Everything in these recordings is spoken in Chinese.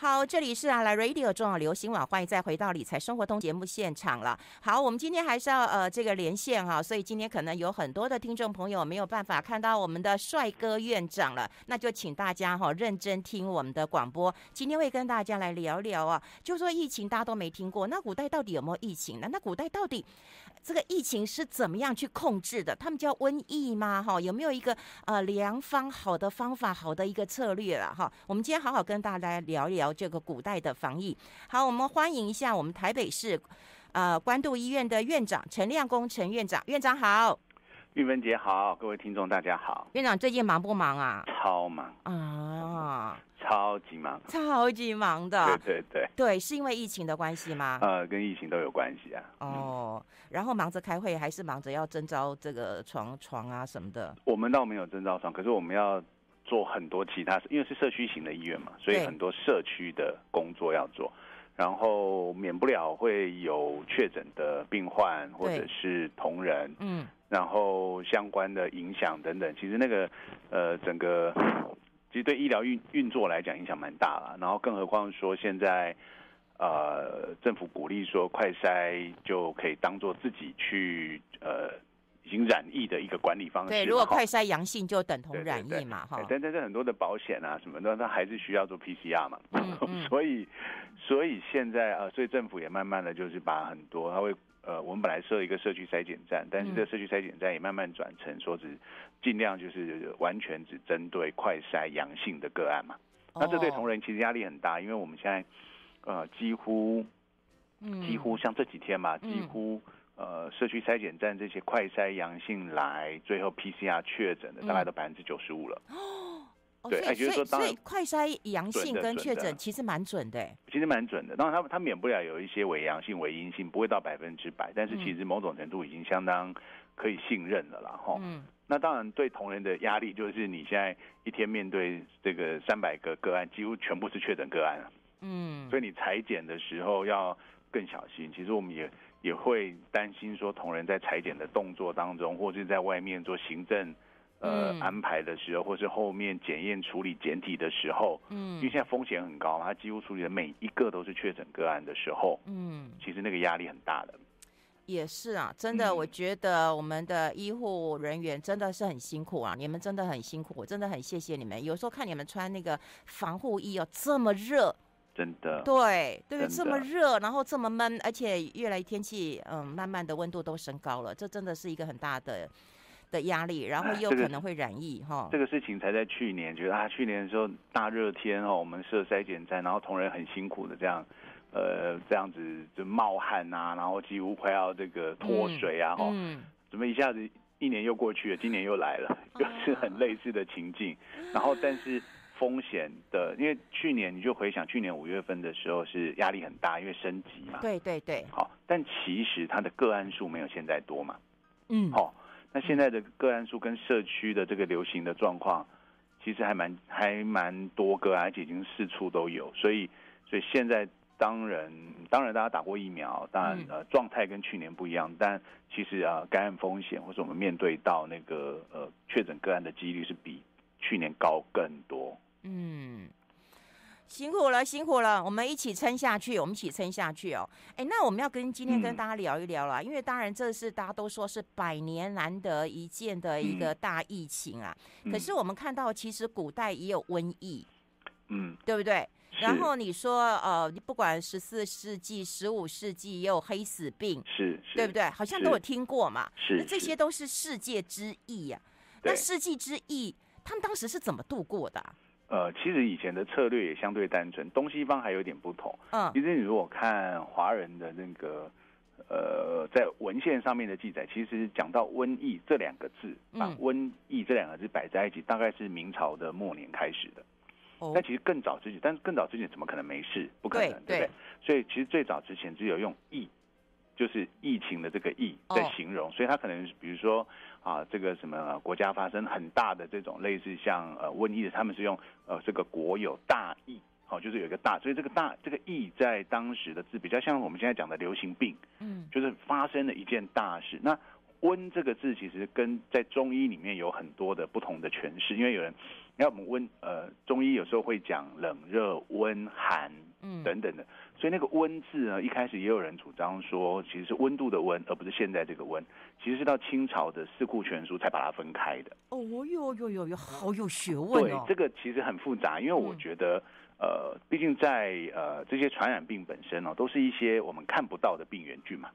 好，这里是啊来 Radio 中广流行网，欢迎再回到理财生活通节目现场了。好，我们今天还是要呃这个连线哈、所以今天可能有很多的听众朋友没有办法看到我们的帅哥院长了，那就请大家哈、认真听我们的广播。今天会跟大家来聊聊啊，就说疫情大家都没听过，那古代到底有没有疫情呢？那古代到底这个疫情是怎么样去控制的？他们叫瘟疫吗？哈，有没有一个呃良方好的方法，好的一个策略了哈？我们今天好好跟大家聊一聊。这个古代的防疫，好，我们欢迎一下我们台北市呃官渡医院的院长陈亮公陈院长，院长好，玉芬姐好，各位听众大家好，院长最近忙不忙啊？超忙。啊，超级忙，超级忙的，对对对，对，是因为疫情的关系吗？呃，跟疫情都有关系啊。哦，然后忙着开会，还是忙着要征召这个床床啊什么的？我们倒没有征召床，可是我们要。做很多其他，因为是社区型的医院嘛，所以很多社区的工作要做，然后免不了会有确诊的病患或者是同仁，嗯，然后相关的影响等等，其实那个呃整个其实对医疗运运作来讲影响蛮大了，然后更何况说现在呃政府鼓励说快筛就可以当做自己去呃。已经染疫的一个管理方式。对，如果快筛阳性就等同染疫嘛，哈。但但是很多的保险啊什么的，它还是需要做 PCR 嘛。嗯嗯、所以，所以现在呃，所以政府也慢慢的就是把很多，他会呃，我们本来设一个社区筛检站，但是这个社区筛检站也慢慢转成说只尽量就是完全只针对快筛阳性的个案嘛。哦、那这对同仁其实压力很大，因为我们现在呃几乎，几乎像这几天嘛，几乎。呃，社区筛检站这些快筛阳性来，最后 PCR 确诊的大概都百分之九十五了。哦，对，哎，就是说，当然快筛阳性跟确诊其实蛮准的。其实蛮准的，当然他他免不了有一些伪阳性、伪阴性，不会到百分之百，但是其实某种程度已经相当可以信任了啦。哈。嗯。那当然对同仁的压力就是，你现在一天面对这个三百个个案，几乎全部是确诊个案。嗯。所以你裁剪的时候要更小心。其实我们也。也会担心说，同仁在裁剪的动作当中，或是在外面做行政呃、嗯、安排的时候，或是后面检验处理检体的时候，嗯，因为现在风险很高，他几乎处理的每一个都是确诊个案的时候，嗯，其实那个压力很大的。也是啊，真的，我觉得我们的医护人员真的是很辛苦啊，你们真的很辛苦，我真的很谢谢你们。有时候看你们穿那个防护衣哦，这么热。真的，对对，这么热，然后这么闷，而且越来天气，嗯，慢慢的温度都升高了，这真的是一个很大的的压力，然后又可能会染疫哈。这个事情才在去年，觉得啊，去年的时候大热天哦，我们设筛检站，然后同仁很辛苦的这样，呃，这样子就冒汗啊，然后几乎快要这个脱水啊，哈，嗯，怎么一下子一年又过去了，今年又来了，又是很类似的情境，然后但是。风险的，因为去年你就回想，去年五月份的时候是压力很大，因为升级嘛。对对对。好，但其实它的个案数没有现在多嘛。嗯。好，那现在的个案数跟社区的这个流行的状况，其实还蛮还蛮多个案，而且已经四处都有。所以，所以现在当然当然大家打过疫苗，当然呃状态跟去年不一样，但其实啊感染风险或者我们面对到那个呃确诊个案的几率是比去年高更多。嗯，辛苦了，辛苦了，我们一起撑下去，我们一起撑下去哦。哎，那我们要跟今天跟大家聊一聊了，嗯、因为当然这是大家都说是百年难得一见的一个大疫情啊。嗯、可是我们看到，其实古代也有瘟疫，嗯，对不对？然后你说，呃，你不管十四世纪、十五世纪也有黑死病，是，是对不对？好像都有听过嘛。是，这些都是世界之疫呀、啊。那世纪之疫，他们当时是怎么度过的、啊？呃，其实以前的策略也相对单纯，东西方还有点不同。嗯，其实你如果看华人的那个呃，在文献上面的记载，其实讲到瘟疫这两个字，把瘟疫这两个字摆在一起，大概是明朝的末年开始的。哦，但其实更早之前，但是更早之前怎么可能没事？不可能，对不对？所以其实最早之前只有用疫。就是疫情的这个疫在形容，所以它可能比如说啊，这个什么国家发生很大的这种类似像呃瘟疫的，他们是用呃这个国有大疫，好，就是有一个大，所以这个大这个疫在当时的字比较像我们现在讲的流行病，嗯，就是发生了一件大事。那瘟这个字其实跟在中医里面有很多的不同的诠释，因为有人你看我们温呃中医有时候会讲冷热温寒，嗯等等的，所以那个温字呢，一开始也有人主张说，其实是温度的温，而不是现在这个温，其实是到清朝的《四库全书》才把它分开的。哦哟哟哟哟，好有学问哦。对，这个其实很复杂，因为我觉得。嗯呃，毕竟在呃这些传染病本身哦，都是一些我们看不到的病原菌嘛。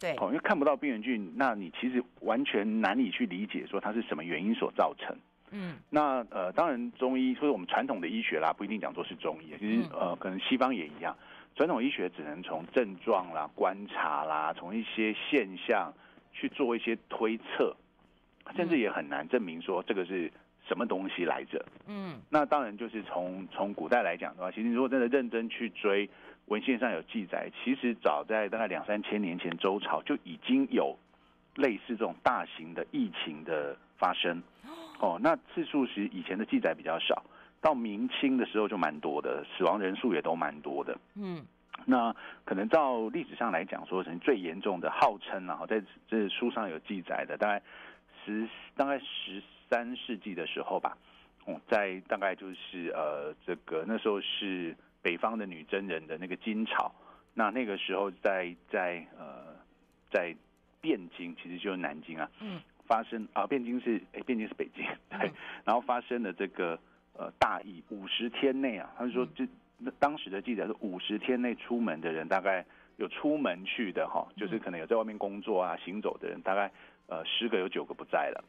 对。哦，因为看不到病原菌，那你其实完全难以去理解说它是什么原因所造成。嗯。那呃，当然中医，所以我们传统的医学啦，不一定讲说是中医，其实呃，可能西方也一样。传统医学只能从症状啦、观察啦，从一些现象去做一些推测，甚至也很难证明说这个是。什么东西来着？嗯，那当然就是从从古代来讲的话，其实如果真的认真去追文献上有记载，其实早在大概两三千年前，周朝就已经有类似这种大型的疫情的发生。哦，那次数是以前的记载比较少，到明清的时候就蛮多的，死亡人数也都蛮多的。嗯，那可能照历史上来讲，说成最严重的，号称啊，在这书上有记载的，大概十大概十。三世纪的时候吧，哦，在大概就是呃，这个那时候是北方的女真人的那个金朝，那那个时候在在呃在汴京，其实就是南京啊，嗯，发生啊，汴京是哎，汴京是北京，对，然后发生了这个呃大意，五十天内啊，他就说这那当时的记者是五十天内出门的人，大概有出门去的哈，就是可能有在外面工作啊行走的人，大概呃十个有九个不在了。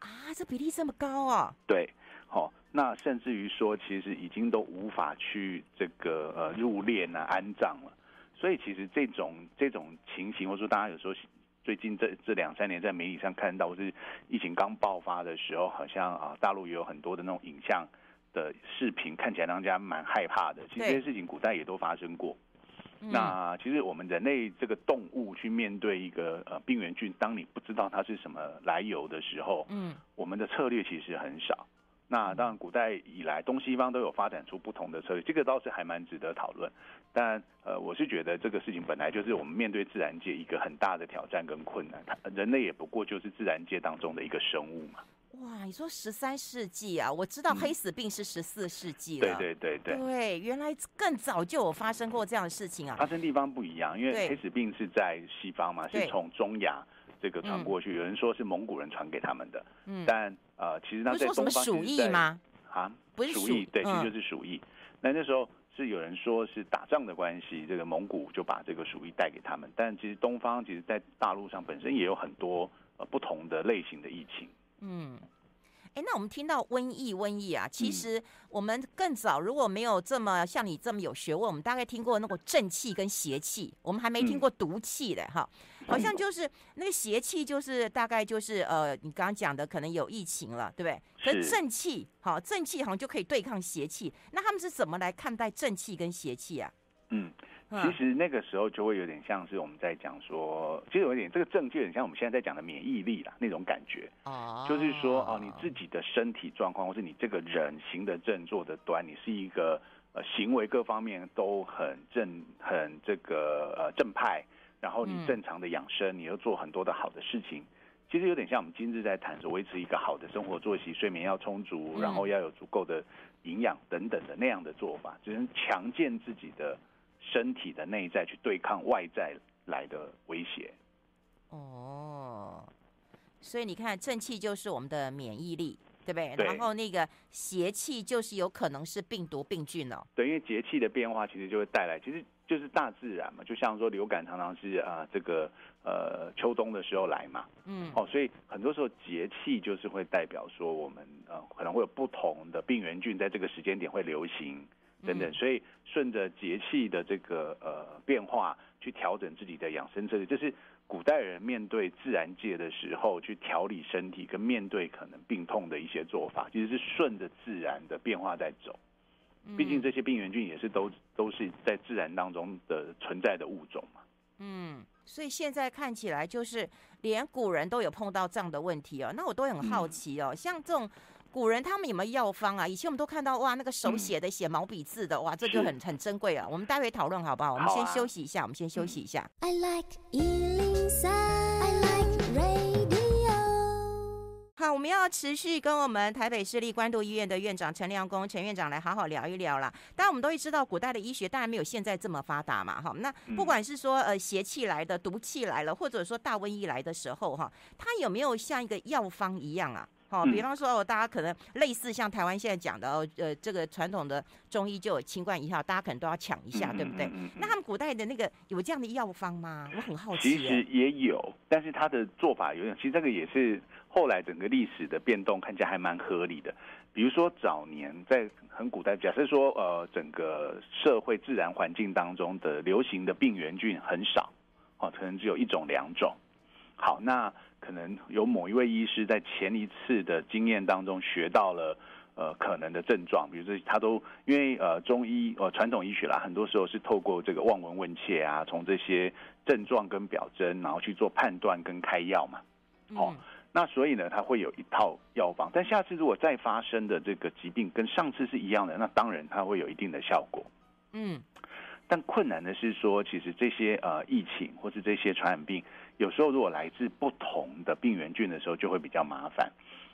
啊，这比例这么高啊！对，好、哦，那甚至于说，其实已经都无法去这个呃入殓啊安葬了。所以其实这种这种情形，或者说大家有时候最近这这两三年在媒体上看到，或是疫情刚爆发的时候，好像啊大陆也有很多的那种影像的视频，看起来让人家蛮害怕的。其实这些事情古代也都发生过。那其实我们人类这个动物去面对一个呃病原菌，当你不知道它是什么来由的时候，嗯，我们的策略其实很少。那当然，古代以来东西方都有发展出不同的策略，这个倒是还蛮值得讨论。但呃，我是觉得这个事情本来就是我们面对自然界一个很大的挑战跟困难，人类也不过就是自然界当中的一个生物嘛。哇，你说十三世纪啊？我知道黑死病是十四世纪了。嗯。对对对对。对，原来更早就有发生过这样的事情啊。发生地方不一样，因为黑死病是在西方嘛，是从中亚这个传过去。有人说是蒙古人传给他们的，嗯，但呃，其实那在东方是在。鼠疫吗？啊，不是鼠疫，对，其实就是鼠疫。那、嗯、那时候是有人说是打仗的关系，这个蒙古就把这个鼠疫带给他们。但其实东方其实，在大陆上本身也有很多呃不同的类型的疫情。嗯。哎，那我们听到瘟疫，瘟疫啊，其实我们更早如果没有这么像你这么有学问，我们大概听过那个正气跟邪气，我们还没听过毒气的哈。好像就是那个邪气，就是大概就是呃，你刚刚讲的可能有疫情了，对不对？可是正气，好，正气好像就可以对抗邪气。那他们是怎么来看待正气跟邪气啊？嗯。其实那个时候就会有点像是我们在讲说，其实有一点这个症就有点像我们现在在讲的免疫力啦，那种感觉。哦，就是说哦，你自己的身体状况，或是你这个人行得正坐得端，你是一个呃行为各方面都很正很这个呃正派，然后你正常的养生，你又做很多的好的事情，其实有点像我们今日在谈说维持一个好的生活作息，睡眠要充足，然后要有足够的营养等等的那样的做法，只能强健自己的。身体的内在去对抗外在来的威胁。哦，所以你看，正气就是我们的免疫力，对不对？对。然后那个邪气就是有可能是病毒、病菌哦。对，因为节气的变化其实就会带来，其实就是大自然嘛。就像说流感常常是啊，这个呃秋冬的时候来嘛。嗯。哦，所以很多时候节气就是会代表说我们呃可能会有不同的病原菌在这个时间点会流行。等等，所以顺着节气的这个呃变化去调整自己的养生策略，这是古代人面对自然界的时候去调理身体跟面对可能病痛的一些做法，其实是顺着自然的变化在走。毕竟这些病原菌也是都都是在自然当中的存在的物种嘛。嗯，所以现在看起来就是连古人都有碰到这样的问题哦。那我都很好奇哦，像这种。古人他们有没有药方啊？以前我们都看到哇，那个手写的写毛笔字的，哇，这就很很珍贵啊。我们待会讨论好不好？我们先休息一下，我们先休息一下。I like 好，我们要持续跟我们台北市立关渡医院的院长陈良恭陈院长来好好聊一聊啦。当然，我们都会知道，古代的医学当然没有现在这么发达嘛。哈，那不管是说呃邪气来的、毒气来了，或者说大瘟疫来的时候，哈，它有没有像一个药方一样啊？哦，比方说哦，大家可能类似像台湾现在讲的哦，呃，这个传统的中医就有清冠一号，大家可能都要抢一下，对不对？那他们古代的那个有这样的药方吗？我很好奇。其实也有，但是他的做法有点，其实这个也是后来整个历史的变动，看起来还蛮合理的。比如说早年在很古代，假设说呃，整个社会自然环境当中的流行的病原菌很少，哦，可能只有一种两种。好，那。可能有某一位医师在前一次的经验当中学到了呃可能的症状，比如说他都因为呃中医呃传统医学啦，很多时候是透过这个望闻问切啊，从这些症状跟表征，然后去做判断跟开药嘛。哦，那所以呢，他会有一套药方，但下次如果再发生的这个疾病跟上次是一样的，那当然它会有一定的效果。嗯。但困难的是说，其实这些呃疫情或是这些传染病，有时候如果来自不同的病原菌的时候，就会比较麻烦。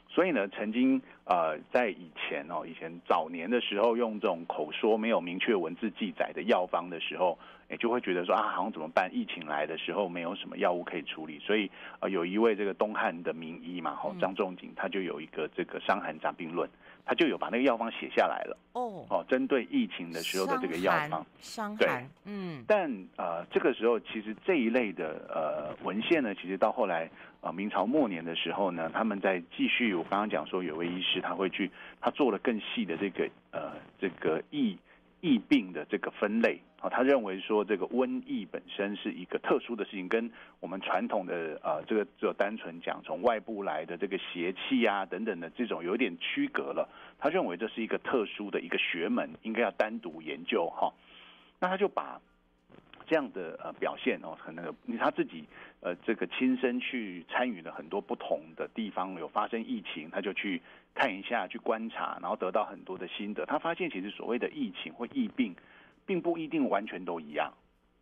所以呢，曾经呃在以前哦，以前早年的时候，用这种口说没有明确文字记载的药方的时候，也就会觉得说啊，好像怎么办？疫情来的时候没有什么药物可以处理，所以呃有一位这个东汉的名医嘛，吼张仲景，他就有一个这个《伤寒杂病论》。他就有把那个药方写下来了。哦。哦，针对疫情的时候的这个药方，伤寒，对，嗯，但呃这个时候其实这一类的呃文献呢，其实到后来呃明朝末年的时候呢，他们在继续，我刚刚讲说有位医师他会去他做了更细的这个呃这个疫疫病的这个分类。啊，他认为说这个瘟疫本身是一个特殊的事情，跟我们传统的呃这个只有单纯讲从外部来的这个邪气啊等等的这种有点区隔了。他认为这是一个特殊的一个学门，应该要单独研究哈。那他就把这样的呃表现哦，可能他自己呃这个亲身去参与了很多不同的地方有发生疫情，他就去看一下去观察，然后得到很多的心得。他发现其实所谓的疫情或疫病。并不一定完全都一样，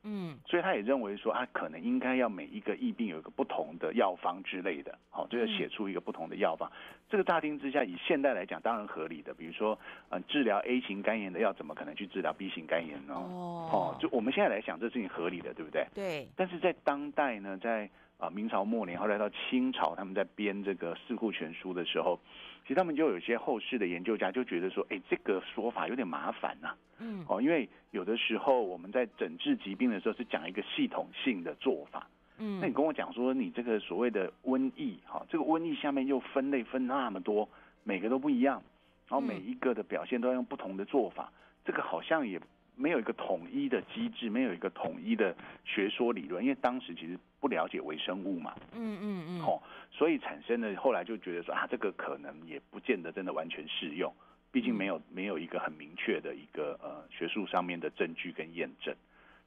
嗯，所以他也认为说，他可能应该要每一个疫病有一个不同的药方之类的，好，就要写出一个不同的药方。这个乍听之下，以现代来讲，当然合理的。比如说，嗯，治疗 A 型肝炎的药，怎么可能去治疗 B 型肝炎呢？哦，就我们现在来想，这事情合理的，对不对？对。但是在当代呢，在啊明朝末年，后来到清朝，他们在编这个《四库全书》的时候。其实他们就有一些后世的研究家就觉得说，哎，这个说法有点麻烦呐。嗯，哦，因为有的时候我们在诊治疾病的时候是讲一个系统性的做法。嗯，那你跟我讲说，你这个所谓的瘟疫，哈，这个瘟疫下面又分类分那么多，每个都不一样，然后每一个的表现都要用不同的做法，这个好像也。没有一个统一的机制，没有一个统一的学说理论，因为当时其实不了解微生物嘛，嗯嗯嗯，哦，所以产生了后来就觉得说啊，这个可能也不见得真的完全适用，毕竟没有没有一个很明确的一个呃学术上面的证据跟验证。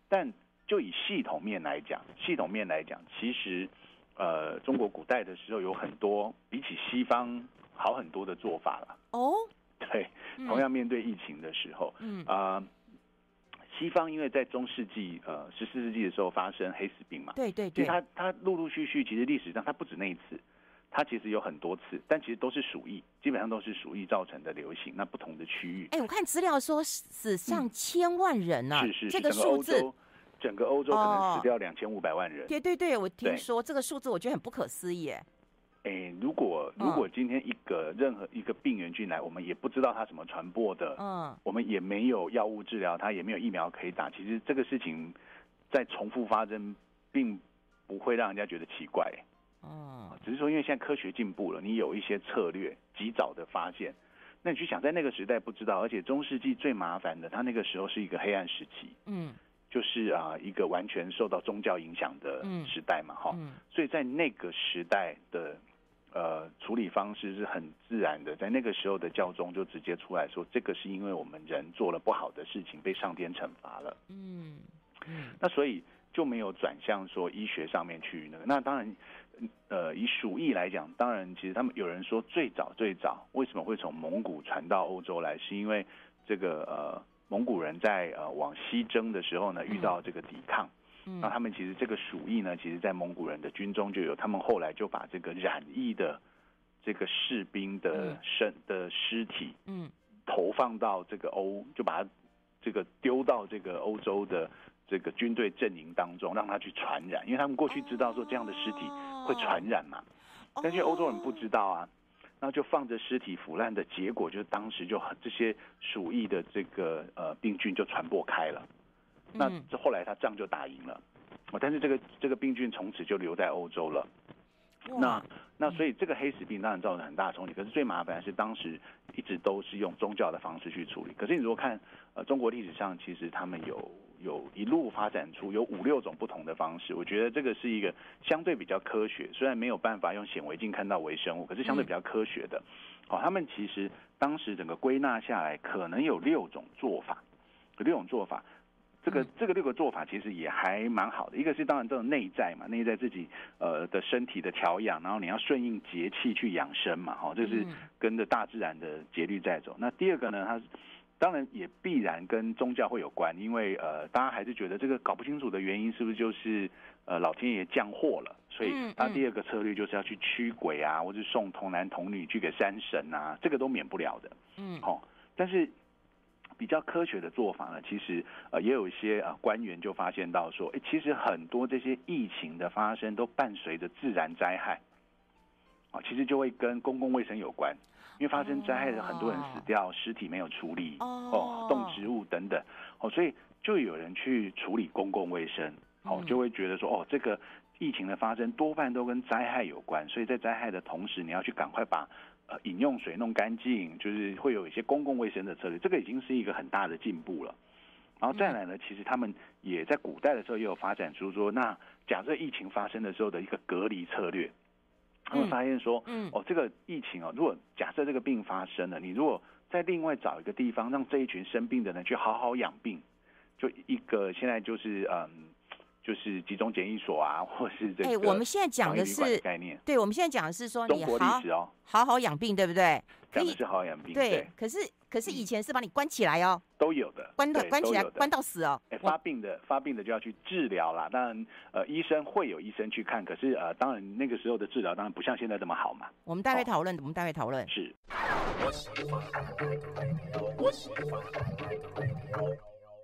但就以系统面来讲，系统面来讲，其实呃中国古代的时候有很多比起西方好很多的做法了。哦，对，同样面对疫情的时候，嗯啊。呃西方因为在中世纪，呃，十四世纪的时候发生黑死病嘛，对对对，其实它它陆陆续续，其实历史上它不止那一次，它其实有很多次，但其实都是鼠疫，基本上都是鼠疫造成的流行。那不同的区域，哎，我看资料说死上千万人呢、啊嗯，是是，这个数字，整个欧洲可能死掉两千五百万人。对对对，我听说这个数字，我觉得很不可思议。哎，如果如果今天一个任何一个病原菌来，我们也不知道它怎么传播的，嗯，我们也没有药物治疗它，也没有疫苗可以打。其实这个事情在重复发生，并不会让人家觉得奇怪，嗯，只是说因为现在科学进步了，你有一些策略，及早的发现。那你去想，在那个时代不知道，而且中世纪最麻烦的，它那个时候是一个黑暗时期，嗯。就是啊，一个完全受到宗教影响的时代嘛，哈、嗯，所以在那个时代的呃处理方式是很自然的，在那个时候的教宗就直接出来说，这个是因为我们人做了不好的事情，被上天惩罚了，嗯，那所以就没有转向说医学上面去那个，那当然，呃，以鼠疫来讲，当然其实他们有人说最早最早为什么会从蒙古传到欧洲来，是因为这个呃。蒙古人在呃往西征的时候呢，遇到这个抵抗，那他们其实这个鼠疫呢，其实，在蒙古人的军中就有，他们后来就把这个染疫的这个士兵的身的尸体，嗯，投放到这个欧，就把它这个丢到这个欧洲的这个军队阵营当中，让他去传染，因为他们过去知道说这样的尸体会传染嘛，但是欧洲人不知道啊，然后就放着尸体腐烂的结果，就是当时就很这些鼠疫的这个呃病菌就传播开了，那这后来他仗就打赢了，但是这个这个病菌从此就留在欧洲了。那那所以这个黑死病当然造成很大的冲击，可是最麻烦的是当时一直都是用宗教的方式去处理。可是你如果看呃中国历史上，其实他们有有一路发展出有五六种不同的方式。我觉得这个是一个相对比较科学，虽然没有办法用显微镜看到微生物，可是相对比较科学的。好，他们其实当时整个归纳下来，可能有六种做法，有六种做法。这个这个六个做法其实也还蛮好的，一个是当然这种内在嘛，内在自己呃的身体的调养，然后你要顺应节气去养生嘛，哈，这是跟着大自然的节律在走。那第二个呢，它当然也必然跟宗教会有关，因为呃大家还是觉得这个搞不清楚的原因是不是就是呃老天爷降祸了，所以他第二个策略就是要去驱鬼啊，或者送童男童女去给山神啊，这个都免不了的，嗯，好，但是。比较科学的做法呢，其实呃也有一些呃官员就发现到说，哎，其实很多这些疫情的发生都伴随着自然灾害，啊，其实就会跟公共卫生有关，因为发生灾害的很多人死掉，尸体没有处理，哦，动植物等等，哦，所以就有人去处理公共卫生，哦，就会觉得说，哦，这个疫情的发生多半都跟灾害有关，所以在灾害的同时，你要去赶快把。呃，饮用水弄干净，就是会有一些公共卫生的策略，这个已经是一个很大的进步了。然后再来呢，其实他们也在古代的时候也有发展出说，那假设疫情发生的时候的一个隔离策略，他们发现说，嗯，哦，这个疫情哦，如果假设这个病发生了，你如果再另外找一个地方，让这一群生病的人去好好养病，就一个现在就是嗯。就是集中检疫所啊，或是这个。哎，我们现在讲的是概念。对，我们现在讲的是说，你好好好养病，对不对？讲的是好好养病。对，可是可是以前是把你关起来哦。都有的。关到关起来，关到死哦。哎，发病的发病的就要去治疗啦。当然，呃，医生会有医生去看，可是呃，当然那个时候的治疗当然不像现在这么好嘛。我们待会讨论，我们待会讨论。是。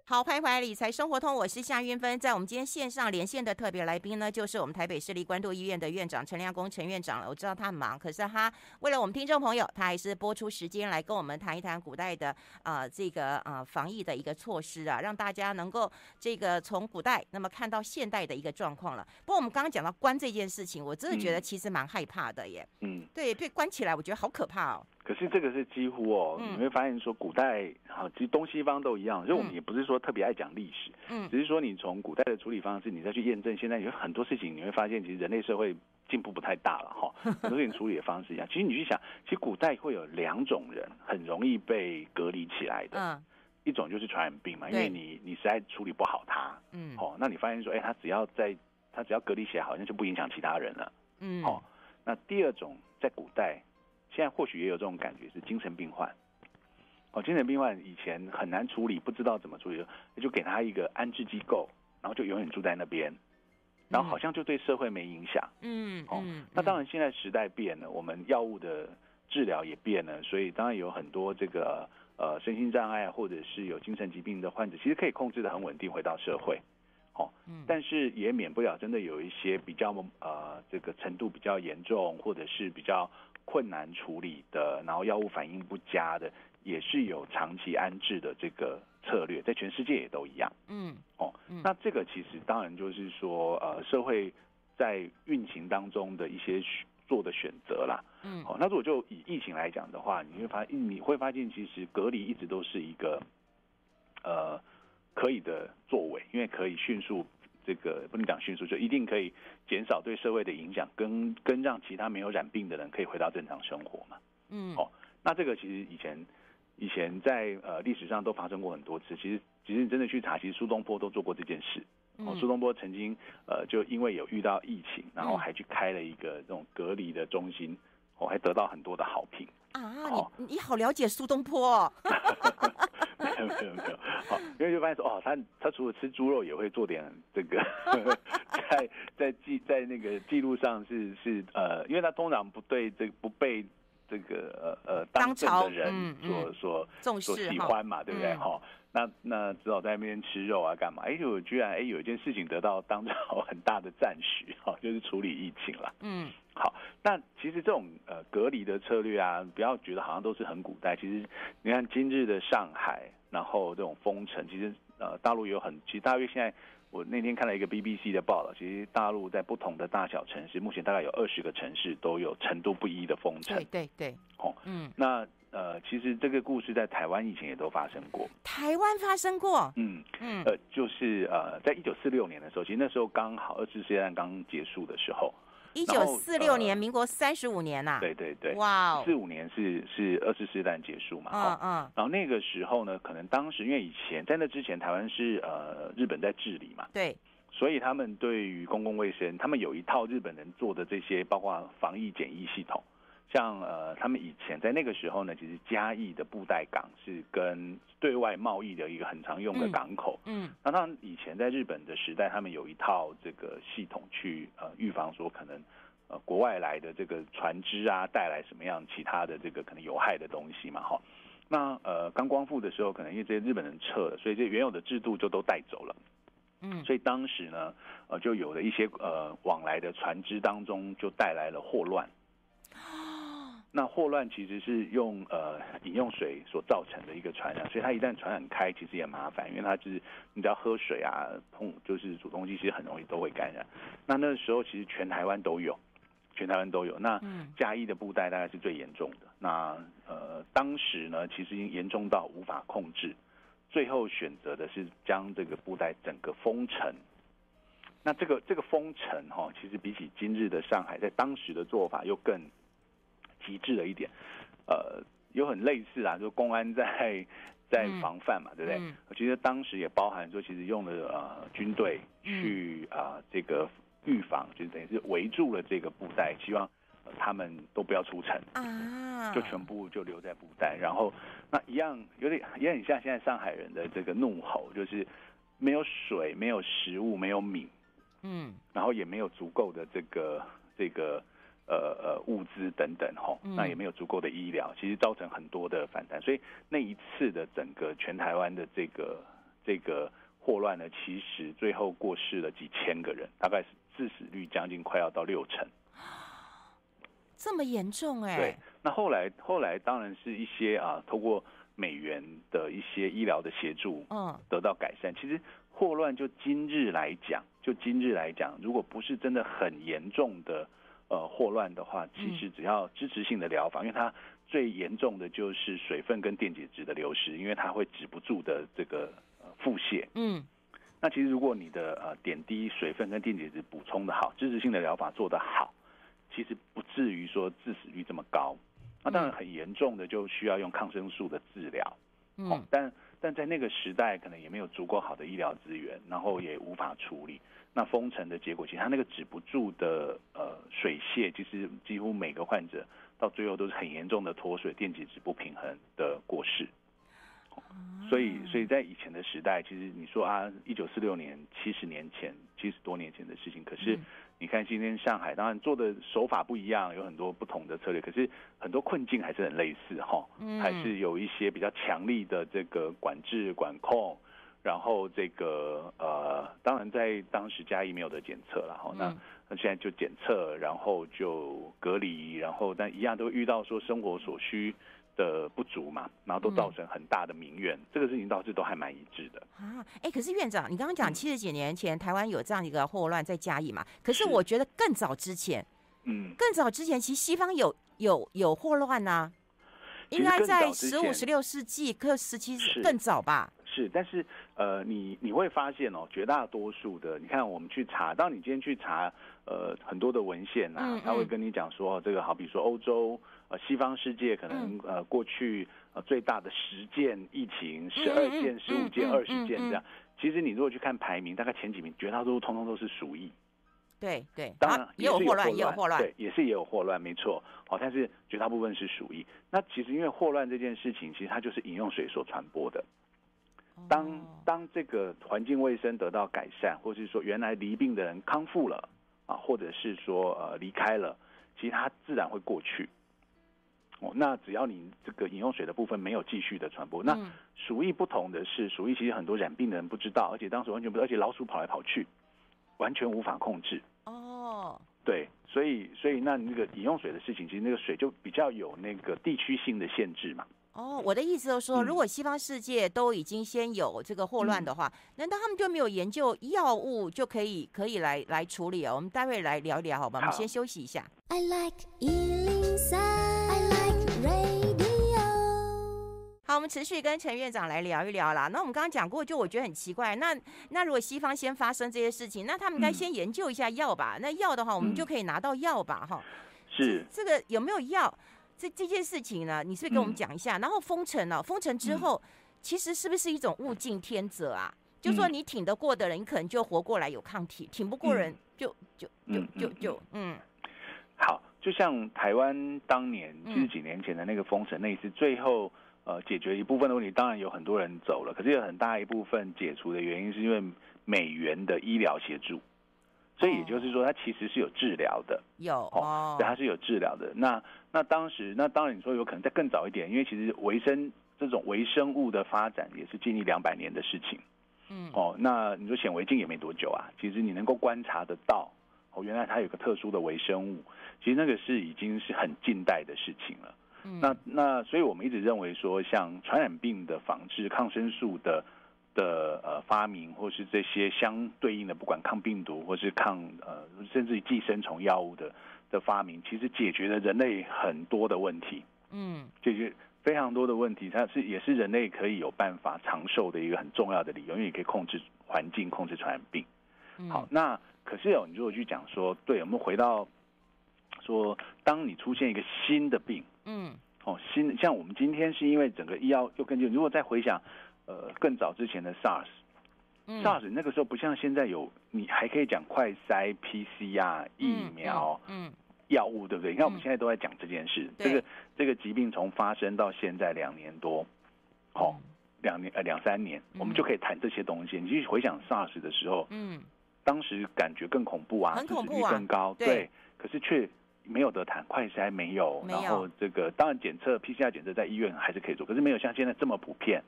好，欢迎回来理财生活通，我是夏云芬。在我们今天线上连线的特别来宾呢，就是我们台北市立关渡医院的院长陈亮恭陈院长了。我知道他很忙，可是他为了我们听众朋友，他还是拨出时间来跟我们谈一谈古代的啊、呃、这个啊、呃、防疫的一个措施啊，让大家能够这个从古代那么看到现代的一个状况了。不过我们刚刚讲到关这件事情，我真的觉得其实蛮害怕的耶。嗯，对，被关起来，我觉得好可怕哦。可是这个是几乎哦，你会发现说古代好，其实东西方都一样，就我们也不是说特别爱讲历史，嗯，只是说你从古代的处理方式，你再去验证现在有很多事情，你会发现其实人类社会进步不太大了哈，很多事情处理的方式一样。其实你去想，其实古代会有两种人很容易被隔离起来的，嗯，一种就是传染病嘛，因为你你实在处理不好它，嗯，哦，那你发现说，哎，他只要在他只要隔离起来，好像就不影响其他人了，嗯，哦，那第二种在古代。现在或许也有这种感觉，是精神病患。哦，精神病患以前很难处理，不知道怎么处理，就给他一个安置机构，然后就永远住在那边，然后好像就对社会没影响。嗯，哦，那当然现在时代变了，我们药物的治疗也变了，所以当然有很多这个呃身心障碍或者是有精神疾病的患者，其实可以控制的很稳定，回到社会。哦，但是也免不了真的有一些比较呃这个程度比较严重，或者是比较。困难处理的，然后药物反应不佳的，也是有长期安置的这个策略，在全世界也都一样。嗯，哦，那这个其实当然就是说，呃，社会在运行当中的一些做的选择啦。嗯，哦，那如果就以疫情来讲的话，你会发现，你会发现，其实隔离一直都是一个呃可以的作为，因为可以迅速。这个不能讲迅速，就一定可以减少对社会的影响，跟跟让其他没有染病的人可以回到正常生活嘛。嗯，哦，那这个其实以前以前在呃历史上都发生过很多次。其实其实你真的去查，其实苏东坡都做过这件事。哦，苏东坡曾经呃就因为有遇到疫情，然后还去开了一个这种隔离的中心，我、哦、还得到很多的好评。啊，哦、你你好了解苏东坡哦。没有没有没有，好，因为就发现说哦，他他除了吃猪肉，也会做点这个，在在记在那个记录上是是呃，因为他通常不对这个不被这个呃呃当政的人所所所喜欢嘛，对不对哈？那那只好在那边吃肉啊，干嘛？哎，呦，居然哎有一件事情得到当朝很大的赞许 哈，就是处理疫情了。嗯，好。那其实这种呃隔离的策略啊，不要觉得好像都是很古代。其实你看今日的上海，然后这种封城，其实呃大陆有很，其实大约现在我那天看了一个 BBC 的报道，其实大陆在不同的大小城市，目前大概有二十个城市都有程度不一的封城。对对对。哦，嗯，那。呃，其实这个故事在台湾以前也都发生过。台湾发生过，嗯嗯，呃，就是呃，在一九四六年的时候，其实那时候刚好二次世界大战刚结束的时候。一九四六年，民国三十五年呐、啊。对对对，哇、四五年是是二次大战结束嘛？嗯嗯。然后那个时候呢，可能当时因为以前在那之前，台湾是呃日本在治理嘛，对，所以他们对于公共卫生，他们有一套日本人做的这些，包括防疫检疫系统。像呃，他们以前在那个时候呢，其实嘉义的布袋港是跟对外贸易的一个很常用的港口。嗯，那他们以前在日本的时代，他们有一套这个系统去呃预防说可能呃国外来的这个船只啊带来什么样其他的这个可能有害的东西嘛哈。那呃刚光复的时候，可能因为这些日本人撤了，所以这原有的制度就都带走了。嗯，所以当时呢，呃就有了一些呃往来的船只当中就带来了霍乱。那霍乱其实是用呃饮用水所造成的一个传染，所以它一旦传染开，其实也麻烦，因为它就是你只要喝水啊、碰就是煮东西，其实很容易都会感染。那那时候其实全台湾都有，全台湾都有。那嘉义的布袋大概是最严重的。那呃当时呢，其实已经严重到无法控制，最后选择的是将这个布袋整个封城。那这个这个封城哈，其实比起今日的上海，在当时的做法又更。极致的一点，呃，有很类似啊，就公安在 在防范嘛，嗯、对不对？我觉得当时也包含说，其实用了呃军队去啊、呃、这个预防，就等于是围住了这个布袋，希望、呃、他们都不要出城。啊，就全部就留在布袋。然后那一样有点也很像现在上海人的这个怒吼，就是没有水、没有食物、没有米，嗯，然后也没有足够的这个这个。呃呃，物资等等吼，那也没有足够的医疗，其实造成很多的反弹。所以那一次的整个全台湾的这个这个霍乱呢，其实最后过世了几千个人，大概是致死率将近快要到六成，这么严重哎、欸。对，那后来后来当然是一些啊，透过美元的一些医疗的协助，嗯，得到改善。其实霍乱就今日来讲，就今日来讲，如果不是真的很严重的。呃，霍乱的话，其实只要支持性的疗法，嗯，因为它最严重的就是水分跟电解质的流失，因为它会止不住的这个腹泻。嗯，那其实如果你的呃点滴水分跟电解质补充的好，支持性的疗法做得好，其实不至于说致死率这么高。那当然很严重的就需要用抗生素的治疗。嗯，但但在那个时代可能也没有足够好的医疗资源，然后也无法处理。那封城的结果，其实他那个止不住的呃水泻，其实几乎每个患者到最后都是很严重的脱水、电解质不平衡的过世。所以，所以在以前的时代，其实你说啊，一九四六年，七十年前，七十多年前的事情，可是你看今天上海，当然做的手法不一样，有很多不同的策略，可是很多困境还是很类似哈，还是有一些比较强力的这个管制管控。然后这个呃，当然在当时嘉义没有的检测了哈，那那现在就检测，然后就隔离，然后但一样都遇到说生活所需的不足嘛，然后都造成很大的民怨，嗯、这个事情倒是都还蛮一致的啊。哎，可是院长，你刚刚讲七十几年前、嗯、台湾有这样一个霍乱在嘉义嘛？可是我觉得更早之前，嗯，更早之前其实西方有有有霍乱呐、啊，应该在十五、十六世纪，可十七更早吧？是，但是呃，你你会发现哦，绝大多数的，你看我们去查，当你今天去查呃很多的文献啊，他会跟你讲说，这个好比说欧洲呃西方世界可能呃过去呃最大的十件疫情，十二件、十五件、二十件这样。其实你如果去看排名，大概前几名绝大多数通通都是鼠疫。对对，当然也有霍乱，也有霍乱，对，也是也有霍乱，没错。好，但是绝大部分是鼠疫。那其实因为霍乱这件事情，其实它就是饮用水所传播的。当当这个环境卫生得到改善，或是说原来罹病的人康复了啊，或者是说呃离开了，其实它自然会过去。哦，那只要你这个饮用水的部分没有继续的传播，那鼠疫不同的是，鼠疫其实很多染病的人不知道，而且当时完全不知道，而且老鼠跑来跑去，完全无法控制。哦，对，所以所以那那个饮用水的事情，其实那个水就比较有那个地区性的限制嘛。哦，我的意思就是说，如果西方世界都已经先有这个霍乱的话，嗯、难道他们就没有研究药物就可以可以来来处理哦？我们待会来聊一聊，好吧？好，我们先休息一下。I like 我们持续跟陈院长来聊一聊啦。那我们刚刚讲过，就我觉得很奇怪，那那如果西方先发生这些事情，那他们应该先研究一下药吧？嗯、那药的话，我们就可以拿到药吧？哈、嗯，是这，这个有没有药？这这件事情呢，你是不是跟我们讲一下？嗯、然后封城了，封城之后，嗯、其实是不是一种物竞天择啊？嗯、就说你挺得过的人，你可能就活过来有抗体；挺不过人就，就就就就就嗯。好，就像台湾当年七十几年前的那个封城那一次，最后呃解决一部分的问题，当然有很多人走了，可是有很大一部分解除的原因是因为美元的医疗协助。所以也就是说，它其实是有治疗的，有哦，对，它是有治疗的。那那当时，那当然你说有可能再更早一点，因为其实维生这种微生物的发展也是近一两百年的事情。嗯，哦，那你说显微镜也没多久啊，其实你能够观察得到，哦，原来它有个特殊的微生物，其实那个是已经是很近代的事情了。嗯，那那所以我们一直认为说，像传染病的防治、抗生素的。的呃发明，或是这些相对应的，不管抗病毒或是抗呃甚至于寄生虫药物的的发明，其实解决了人类很多的问题。嗯，解决非常多的问题，它是也是人类可以有办法长寿的一个很重要的理由，因为你可以控制环境，控制传染病。嗯、好，那可是哦，你如果去讲说，对，我们回到说，当你出现一个新的病，嗯，哦，新像我们今天是因为整个医药又更进，如果再回想。呃，更早之前的 SARS，SARS、嗯、那个时候不像现在有，你还可以讲快筛、PCR、疫苗、嗯，药、嗯、物，对不对？你看我们现在都在讲这件事，嗯、这个这个疾病从发生到现在两年多，哦，两年呃两三年，我们就可以谈这些东西。你去回想 SARS 的时候，嗯，当时感觉更恐怖啊，死率更高，对，对，可是却没有得谈，快筛没有，没有，然后这个当然检测 PCR 检测在医院还是可以做，可是没有像现在这么普遍。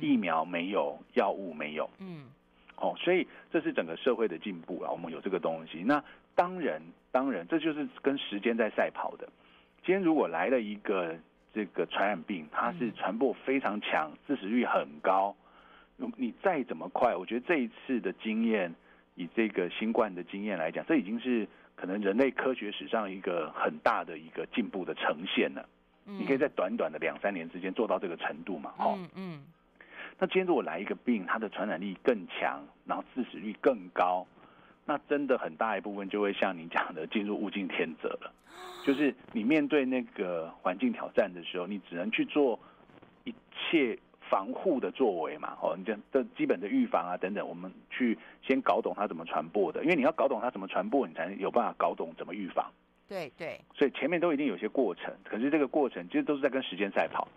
疫苗没有，药物没有，嗯，哦，所以这是整个社会的进步啊，我们有这个东西。那当然，当然，这就是跟时间在赛跑的。今天如果来了一个这个传染病，它是传播非常强，致死率很高，你再怎么快，我觉得这一次的经验，以这个新冠的经验来讲，这已经是可能人类科学史上一个很大的一个进步的呈现了。你可以在短短的两三年之间做到这个程度嘛？哦，嗯。那今天如果来一个病，它的传染力更强，然后致死率更高，那真的很大一部分就会像你讲的进入物竞天择了。就是你面对那个环境挑战的时候，你只能去做一切防护的作为嘛。哦，你这这基本的预防啊等等，我们去先搞懂它怎么传播的，因为你要搞懂它怎么传播，你才能有办法搞懂怎么预防。对对。所以前面都一定有些过程，可是这个过程其实都是在跟时间赛跑。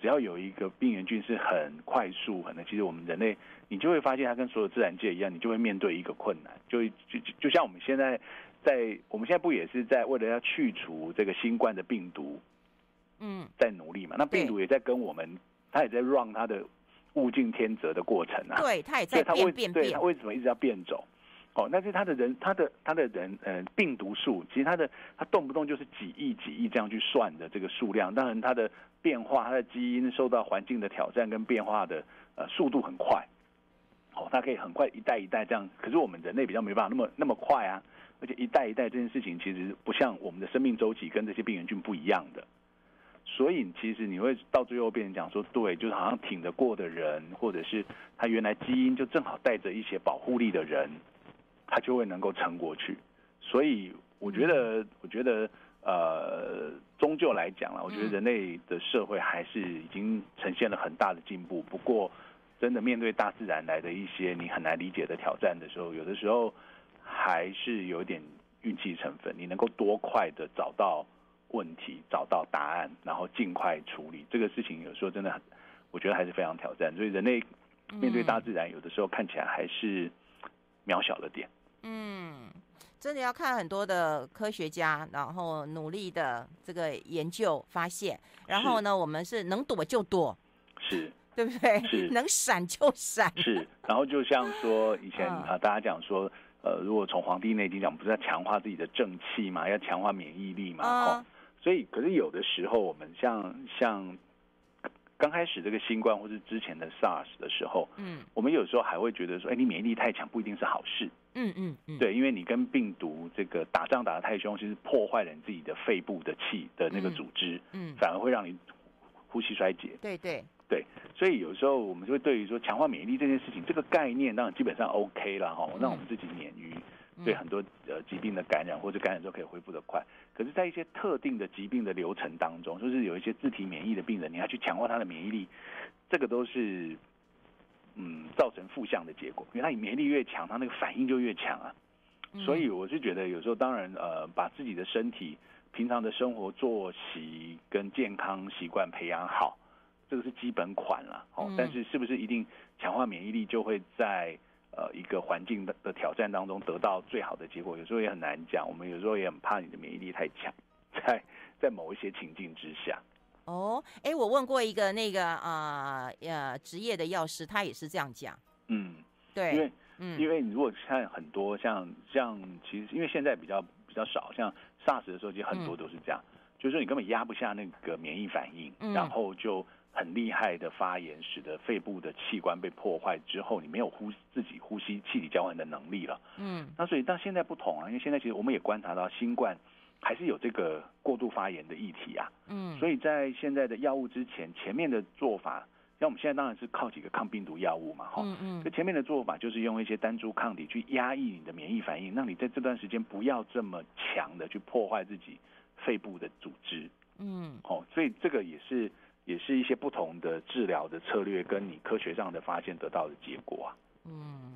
只要有一个病原菌是很快速，可能其实我们人类，你就会发现它跟所有自然界一样，你就会面对一个困难，就就就像我们现在在，我们现在不也是在为了要去除这个新冠的病毒，嗯，在努力嘛？那病毒也在跟我们，它也在 run 它的物竞天择的过程啊。对，它也在变变变。对，它为什么一直要变种？哦，那是它的人，它的它的人，呃，病毒数，其实它的它动不动就是几亿几亿这样去算的这个数量，当然它的变化，它的基因受到环境的挑战跟变化的呃速度很快，哦，它可以很快一代一代这样，可是我们人类比较没办法那么那么快啊，而且一代一代这件事情其实不像我们的生命周期跟这些病原菌不一样的，所以其实你会到最后变成讲说，对，就是好像挺得过的人，或者是他原来基因就正好带着一些保护力的人。他就会能够撑过去，所以我觉得，我觉得，呃，终究来讲了，我觉得人类的社会还是已经呈现了很大的进步。不过，真的面对大自然来的一些你很难理解的挑战的时候，有的时候还是有点运气成分。你能够多快的找到问题，找到答案，然后尽快处理。这个事情，有时候真的很，我觉得还是非常挑战。所以人类面对大自然，有的时候看起来还是渺小了点。嗯，真的要看很多的科学家，然后努力的这个研究发现，然后呢，我们是能躲就躲，是，对不对？是，能闪就闪。是，然后就像说以前啊，大家讲说，呃，如果从《黄帝内经》讲，不是要强化自己的正气嘛，要强化免疫力嘛，哦、嗯，所以可是有的时候我们像像。刚开始这个新冠或是之前的 SARS 的时候，嗯，我们有时候还会觉得说，哎，你免疫力太强不一定是好事，嗯嗯嗯，对，因为你跟病毒这个打仗打得太凶，其实破坏了你自己的肺部的气的那个组织，嗯，反而会让你呼吸衰竭，对对对，所以有时候我们就会对于说强化免疫力这件事情，这个概念当然基本上 OK 了哈，让我们自己免于。对很多呃疾病的感染或者感染之后可以恢复的快，可是，在一些特定的疾病的流程当中，就是有一些自体免疫的病人，你要去强化他的免疫力，这个都是嗯造成负向的结果，因为他免疫力越强，他那个反应就越强啊。所以我是觉得有时候当然呃把自己的身体平常的生活作息跟健康习惯培养好，这个是基本款了哦。但是是不是一定强化免疫力就会在？呃，一个环境的的挑战当中得到最好的结果，有时候也很难讲。我们有时候也很怕你的免疫力太强，在在某一些情境之下。哦，哎，我问过一个那个啊呃职业的药师，他也是这样讲。嗯，对，因为嗯，因为你如果看很多像像其实因为现在比较比较少，像 SARS 的时候，其实很多都是这样，嗯、就是说你根本压不下那个免疫反应，嗯、然后就。很厉害的发炎，使得肺部的器官被破坏之后，你没有呼自己呼吸气体交换的能力了。嗯，那所以但现在不同啊，因为现在其实我们也观察到新冠还是有这个过度发炎的议题啊。嗯，所以在现在的药物之前，前面的做法，像我们现在当然是靠几个抗病毒药物嘛，哈。嗯嗯。前面的做法就是用一些单株抗体去压抑你的免疫反应，让你在这段时间不要这么强的去破坏自己肺部的组织。嗯。哦，所以这个也是。也是一些不同的治疗的策略，跟你科学上的发现得到的结果啊。嗯，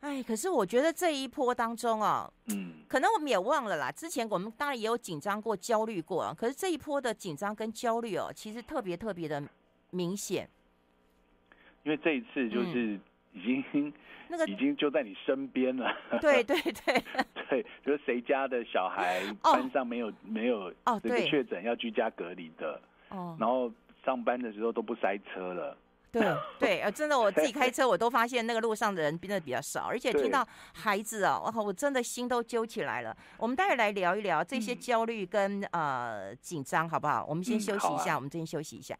哎，可是我觉得这一波当中啊，嗯，可能我们也忘了啦。之前我们当然也有紧张过、焦虑过啊。可是这一波的紧张跟焦虑哦，其实特别特别的明显。因为这一次就是已经、嗯、那个 已经就在你身边了。对对对 对，就是谁家的小孩班上没有、哦、没有这个确诊要居家隔离的。哦，然后上班的时候都不塞车了。对对，呃，真的，我自己开车，我都发现那个路上的人变得比较少，而且听到孩子哦，哇，我真的心都揪起来了。我们待会来聊一聊这些焦虑跟、嗯、呃紧张，好不好？我们先休息一下，嗯啊、我们先休息一下。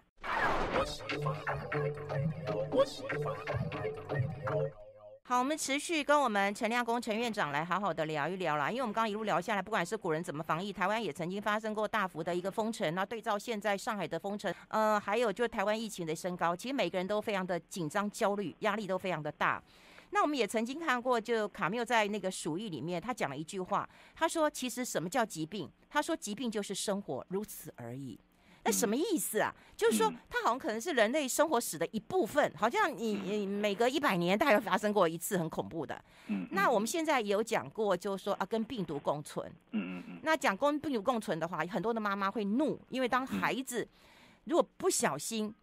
好，我们持续跟我们陈亮工陈院长来好好的聊一聊啦。因为我们刚刚一路聊下来，不管是古人怎么防疫，台湾也曾经发生过大幅的一个封城。那对照现在上海的封城，呃，还有就台湾疫情的升高，其实每个人都非常的紧张、焦虑，压力都非常的大。那我们也曾经看过，就卡缪在那个《鼠疫》里面，他讲了一句话，他说：“其实什么叫疾病？他说疾病就是生活，如此而已。”那什么意思啊？就是说，它好像可能是人类生活史的一部分，好像你你每隔一百年大概发生过一次很恐怖的。嗯。那我们现在也有讲过，就是说啊，跟病毒共存。嗯嗯嗯。那讲跟病毒共存的话，很多的妈妈会怒，因为当孩子如果不小心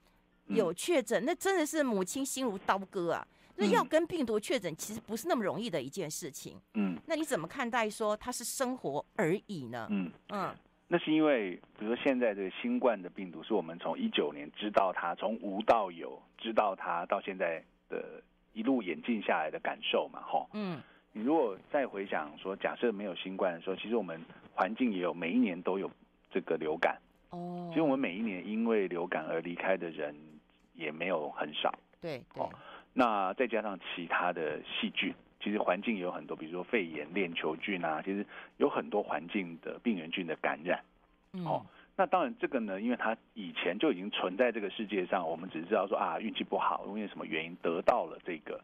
有确诊，那真的是母亲心如刀割啊！那要跟病毒确诊，其实不是那么容易的一件事情。嗯。那你怎么看待说它是生活而已呢？嗯嗯。那是因为，比如说现在这个新冠的病毒，是我们从一九年知道它，从无到有知道它，到现在的一路演进下来的感受嘛，吼。嗯。你如果再回想说，假设没有新冠的时候，其实我们环境也有每一年都有这个流感。哦。其实我们每一年因为流感而离开的人也没有很少。对。哦。那再加上其他的细菌。其实环境也有很多，比如说肺炎链球菌啊，其实有很多环境的病原菌的感染。嗯、哦，那当然这个呢，因为它以前就已经存在这个世界上，我们只知道说啊，运气不好，因为什么原因得到了这个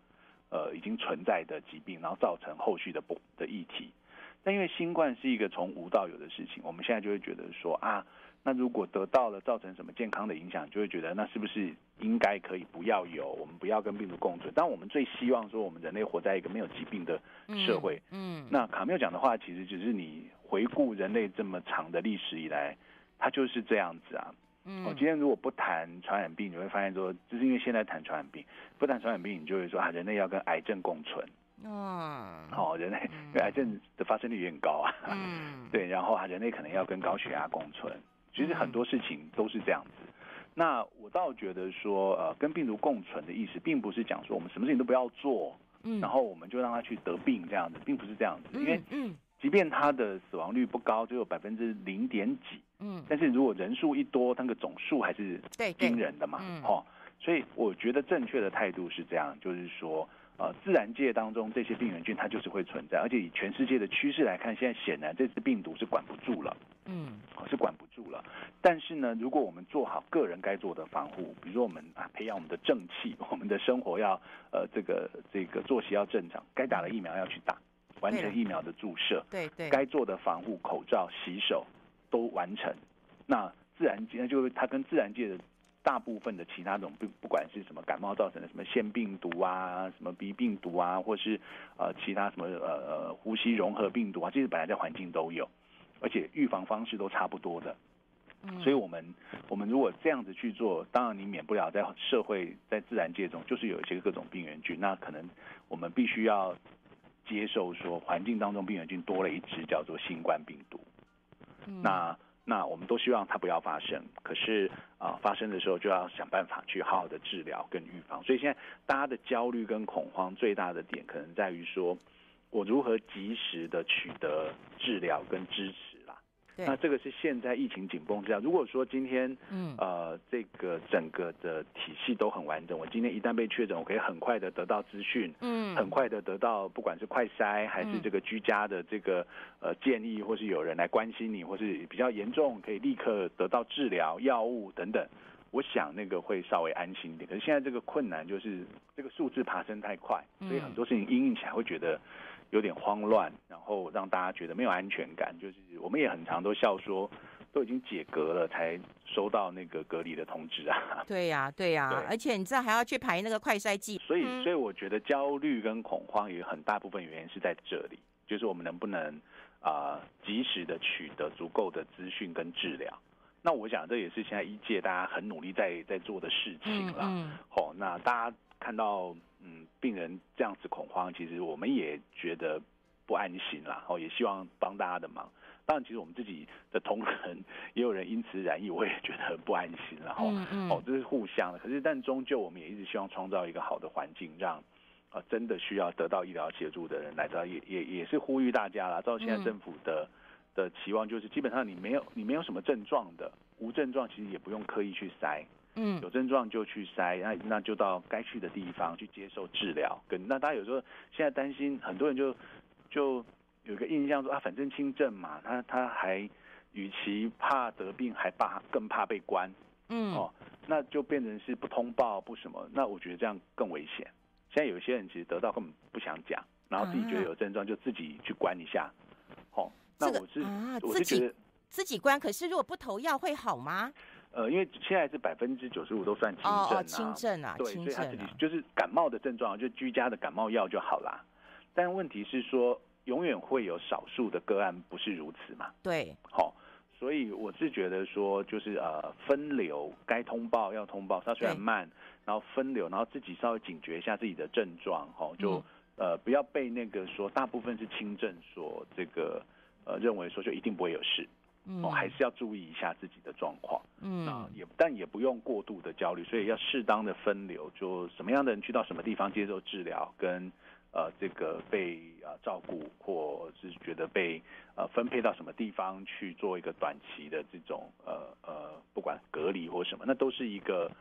呃已经存在的疾病，然后造成后续的不的议题。但因为新冠是一个从无到有的事情，我们现在就会觉得说啊。那如果得到了造成什么健康的影响，就会觉得那是不是应该可以不要有，我们不要跟病毒共存。但我们最希望说，我们人类活在一个没有疾病的社会。嗯，嗯，那卡缪讲的话，其实只是你回顾人类这么长的历史以来，它就是这样子啊。嗯，哦，今天如果不谈传染病，你会发现说，就是因为现在谈传染病，不谈传染病，你就会说啊，人类要跟癌症共存。嗯，好、哦，人类因为 癌症的发生率也很高啊。嗯，对，然后啊，人类可能要跟高血压共存。其实很多事情都是这样子。那我倒觉得说，呃，跟病毒共存的意思，并不是讲说我们什么事情都不要做，嗯，然后我们就让他去得病这样子，并不是这样子。因为，嗯，即便他的死亡率不高，只有百分之零点几，嗯，但是如果人数一多，那个总数还是惊人的嘛，哦，所以我觉得正确的态度是这样，就是说。呃，自然界当中这些病原菌它就是会存在，而且以全世界的趋势来看，现在显然这次病毒是管不住了，嗯，是管不住了。但是呢，如果我们做好个人该做的防护，比如说我们啊培养我们的正气，我们的生活要呃这个这个作息要正常，该打的疫苗要去打，完成疫苗的注射，对对，该做的防护口罩、洗手都完成，那自然界就它跟自然界的。大部分的其他种病不管是什么感冒造成的什么腺病毒啊，什么鼻病毒啊，或是呃其他什么呃呃呼吸融合病毒啊，这些本来在环境都有，而且预防方式都差不多的。所以我们我们如果这样子去做，当然你免不了在社会在自然界中就是有一些各种病原菌，那可能我们必须要接受说环境当中病原菌多了一只叫做新冠病毒。那那我们都希望它不要发生，可是啊、呃，发生的时候就要想办法去好好的治疗跟预防。所以现在大家的焦虑跟恐慌最大的点，可能在于说我如何及时的取得治疗跟支持。那这个是现在疫情紧绷之下，如果说今天，嗯，呃，这个整个的体系都很完整，我今天一旦被确诊，我可以很快的得到资讯，嗯，很快的得到不管是快筛还是这个居家的这个呃建议，或是有人来关心你，或是比较严重可以立刻得到治疗药物等等，我想那个会稍微安心一点。可是现在这个困难就是这个数字爬升太快，所以很多事情应应起来会觉得。有点慌乱，然后让大家觉得没有安全感。就是我们也很常都笑说，都已经解隔了，才收到那个隔离的通知啊。对呀、啊，对呀、啊，而且你知道还要去排那个快筛剂。所以，所以我觉得焦虑跟恐慌有很大部分原因是在这里，就是我们能不能啊、呃、及时的取得足够的资讯跟治疗。那我想这也是现在医界大家很努力在在做的事情了。嗯，好、嗯哦，那大家看到。嗯，病人这样子恐慌，其实我们也觉得不安心啦。哦，也希望帮大家的忙。当然，其实我们自己的同仁也有人因此染疫，我也觉得不安心。然后，哦，这是互相的。可是，但终究我们也一直希望创造一个好的环境，让啊真的需要得到医疗协助的人来到，也也也是呼吁大家啦。照现在政府的的期望，就是基本上你没有你没有什么症状的，无症状，其实也不用刻意去筛。嗯，有症状就去筛，那那就到该去的地方去接受治疗。跟那大家有时候现在担心，很多人就就有一个印象说啊，反正轻症嘛，他他还与其怕得病，还怕更怕被关。嗯，哦，那就变成是不通报不什么，那我觉得这样更危险。现在有些人其实得到根本不想讲，然后自己觉得有症状就自己去关一下。哦，那我是、啊、我是觉得自己关，可是如果不投药会好吗？呃，因为现在是百分之九十五都算轻症啊，轻症啊，对，所以他自己就是感冒的症状，就居家的感冒药就好啦。但问题是说，永远会有少数的个案不是如此嘛？对，好，所以我是觉得说，就是呃，分流该通报要通报，它虽然慢，然后分流，然后自己稍微警觉一下自己的症状，哈，就呃不要被那个说大部分是轻症所这个呃认为说就一定不会有事。哦，还是要注意一下自己的状况。嗯，那也但也不用过度的焦虑，所以要适当的分流，就什么样的人去到什么地方接受治疗，跟呃这个被呃照顾，或是觉得被呃分配到什么地方去做一个短期的这种呃呃不管隔离或什么，那都是一个。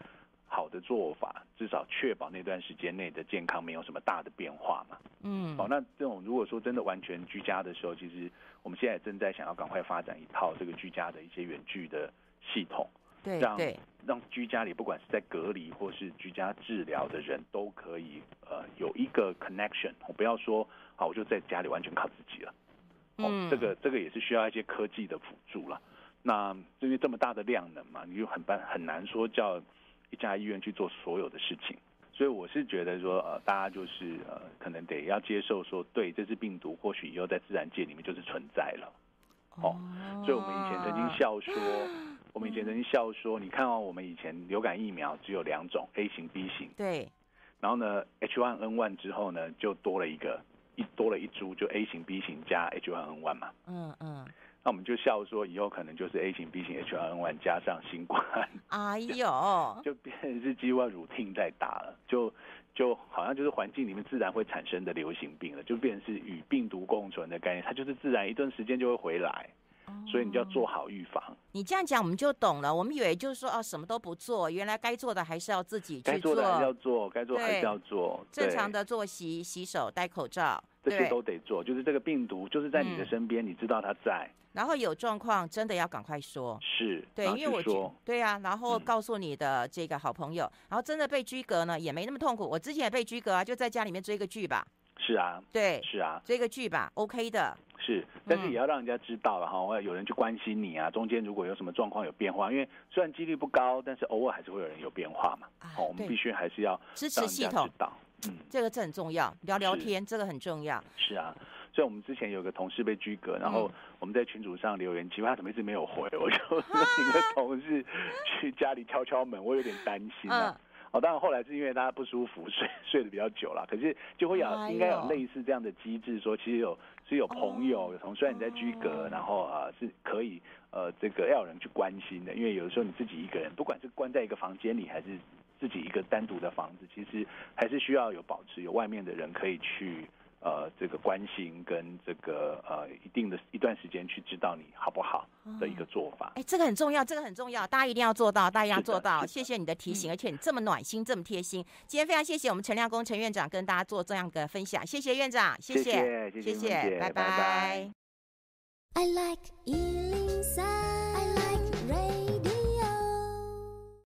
好的做法，至少确保那段时间内的健康没有什么大的变化嘛。嗯，好，那这种如果说真的完全居家的时候，其实我们现在正在想要赶快发展一套这个居家的一些远距的系统，对，让让居家里不管是在隔离或是居家治疗的人都可以呃有一个 connection，我不要说好我就在家里完全靠自己了。嗯，这个这个也是需要一些科技的辅助了。那因为这么大的量能嘛，你就很办很难说叫。一家医院去做所有的事情，所以我是觉得说，呃，大家就是呃，可能得要接受说，对，这只病毒或许以后在自然界里面就是存在了，哦，所以 我们以前曾经笑说，我们以前曾经笑说，你看哦，我们以前流感疫苗只有两种，A 型、B 型。对。然后呢，H1N1 之后呢，就多了一个，一多了一株，就 A 型、B 型加 H1N1 嘛。嗯嗯。那我们就笑说，以后可能就是 A 型、B 型 H1N1 加上新冠。哎呦，就变成是几乎要 routine 在打了，就就好像就是环境里面自然会产生的流行病了，就变成是与病毒共存的概念，它就是自然一段时间就会回来。所以你就要做好预防。你这样讲我们就懂了。我们以为就是说哦，什么都不做，原来该做的还是要自己去做。该做的还是要做，该做还是要做。正常的作息、洗手、戴口罩，这些都得做。就是这个病毒就是在你的身边，嗯、你知道它在。然后有状况真的要赶快说。是。对，因为我觉对啊，然后告诉你的这个好朋友，嗯、然后真的被拘格呢，也没那么痛苦。我之前也被拘格啊，就在家里面追个剧吧。是啊。对。是啊。追个剧吧，OK 的。是，但是也要让人家知道了哈，会、嗯、有人去关心你啊。中间如果有什么状况有变化，因为虽然几率不高，但是偶尔还是会有人有变化嘛。啊、我们必须还是要支持系统，嗯，这个这很重要，聊聊天这个很重要。是啊，所以我们之前有个同事被拘格，然后我们在群组上留言，奇怪他怎么一直没有回，我就 请个同事去家里敲敲门，我有点担心啊。嗯哦，当然后来是因为大家不舒服，睡睡得比较久了。可是就会有应该有类似这样的机制，说其实有是有朋友有同事，虽然你在居隔，然后啊是可以呃这个要有人去关心的。因为有的时候你自己一个人，不管是关在一个房间里，还是自己一个单独的房子，其实还是需要有保持有外面的人可以去。呃，这个关心跟这个呃一定的一段时间去知道你好不好的一个做法。哎、嗯，这个很重要，这个很重要，大家一定要做到，大家一定要做到。谢谢你的提醒，嗯、而且你这么暖心，这么贴心。今天非常谢谢我们陈亮工陈院长跟大家做这样的分享，谢谢院长，谢谢，谢谢，谢谢，谢谢拜拜。